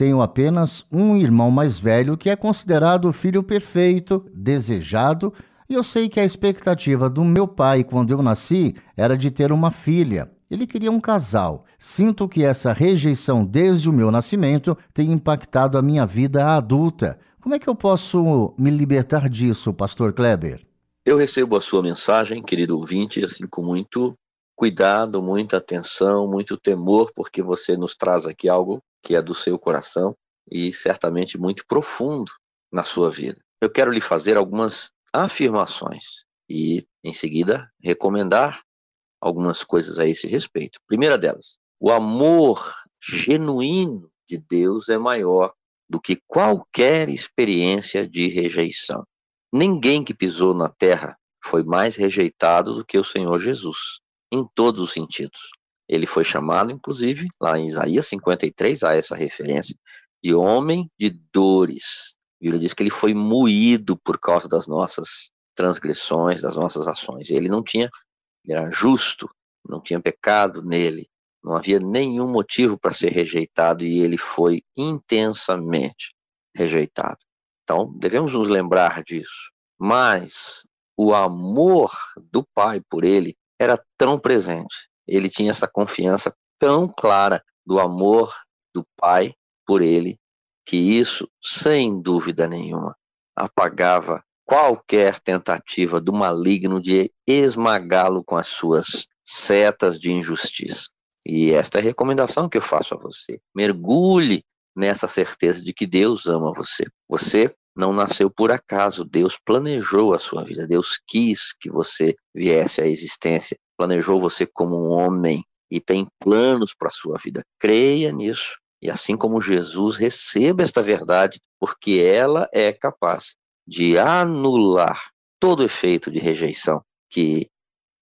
Tenho apenas um irmão mais velho que é considerado o filho perfeito, desejado, e eu sei que a expectativa do meu pai quando eu nasci era de ter uma filha. Ele queria um casal. Sinto que essa rejeição desde o meu nascimento tem impactado a minha vida adulta. Como é que eu posso me libertar disso, pastor Kleber? Eu recebo a sua mensagem, querido ouvinte, assim com muito cuidado, muita atenção, muito temor, porque você nos traz aqui algo que é do seu coração e certamente muito profundo na sua vida. Eu quero lhe fazer algumas afirmações e, em seguida, recomendar algumas coisas a esse respeito. Primeira delas, o amor genuíno de Deus é maior do que qualquer experiência de rejeição. Ninguém que pisou na terra foi mais rejeitado do que o Senhor Jesus, em todos os sentidos. Ele foi chamado, inclusive, lá em Isaías 53, a essa referência, de homem de dores. A Bíblia diz que ele foi moído por causa das nossas transgressões, das nossas ações. Ele não tinha, era justo, não tinha pecado nele, não havia nenhum motivo para ser rejeitado e ele foi intensamente rejeitado. Então, devemos nos lembrar disso. Mas o amor do Pai por ele era tão presente ele tinha essa confiança tão clara do amor do pai por ele, que isso, sem dúvida nenhuma, apagava qualquer tentativa do maligno de esmagá-lo com as suas setas de injustiça. E esta é a recomendação que eu faço a você. Mergulhe nessa certeza de que Deus ama você. Você não nasceu por acaso, Deus planejou a sua vida, Deus quis que você viesse à existência planejou você como um homem e tem planos para a sua vida. Creia nisso. E assim como Jesus, receba esta verdade, porque ela é capaz de anular todo efeito de rejeição que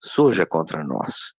surja contra nós.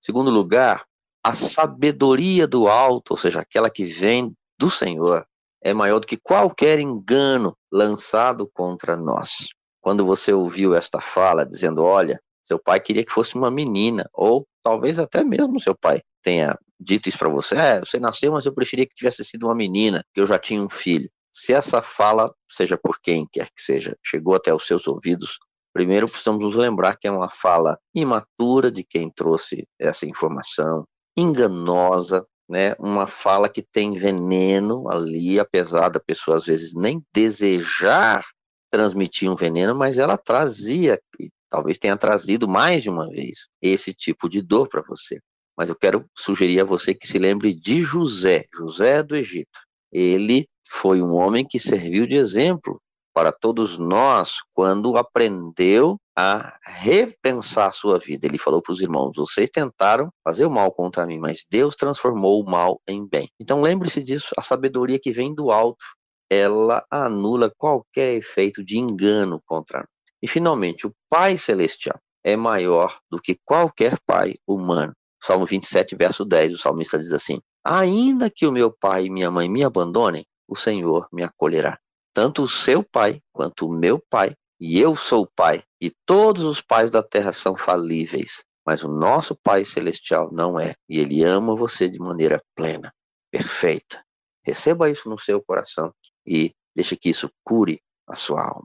Segundo lugar, a sabedoria do alto, ou seja, aquela que vem do Senhor, é maior do que qualquer engano lançado contra nós. Quando você ouviu esta fala dizendo, olha, seu pai queria que fosse uma menina, ou talvez até mesmo seu pai tenha dito isso para você. É, você nasceu, mas eu preferia que tivesse sido uma menina, que eu já tinha um filho. Se essa fala, seja por quem quer que seja, chegou até os seus ouvidos, primeiro precisamos nos lembrar que é uma fala imatura de quem trouxe essa informação, enganosa, né? Uma fala que tem veneno ali, apesar da pessoa às vezes nem desejar transmitir um veneno, mas ela trazia talvez tenha trazido mais de uma vez esse tipo de dor para você. Mas eu quero sugerir a você que se lembre de José, José do Egito. Ele foi um homem que serviu de exemplo para todos nós quando aprendeu a repensar a sua vida. Ele falou para os irmãos: vocês tentaram fazer o mal contra mim, mas Deus transformou o mal em bem. Então lembre-se disso, a sabedoria que vem do alto, ela anula qualquer efeito de engano contra nós. E, finalmente, o Pai Celestial é maior do que qualquer pai humano. Salmo 27, verso 10, o salmista diz assim: Ainda que o meu pai e minha mãe me abandonem, o Senhor me acolherá. Tanto o seu pai quanto o meu pai, e eu sou pai, e todos os pais da terra são falíveis, mas o nosso Pai Celestial não é, e ele ama você de maneira plena, perfeita. Receba isso no seu coração e deixe que isso cure a sua alma.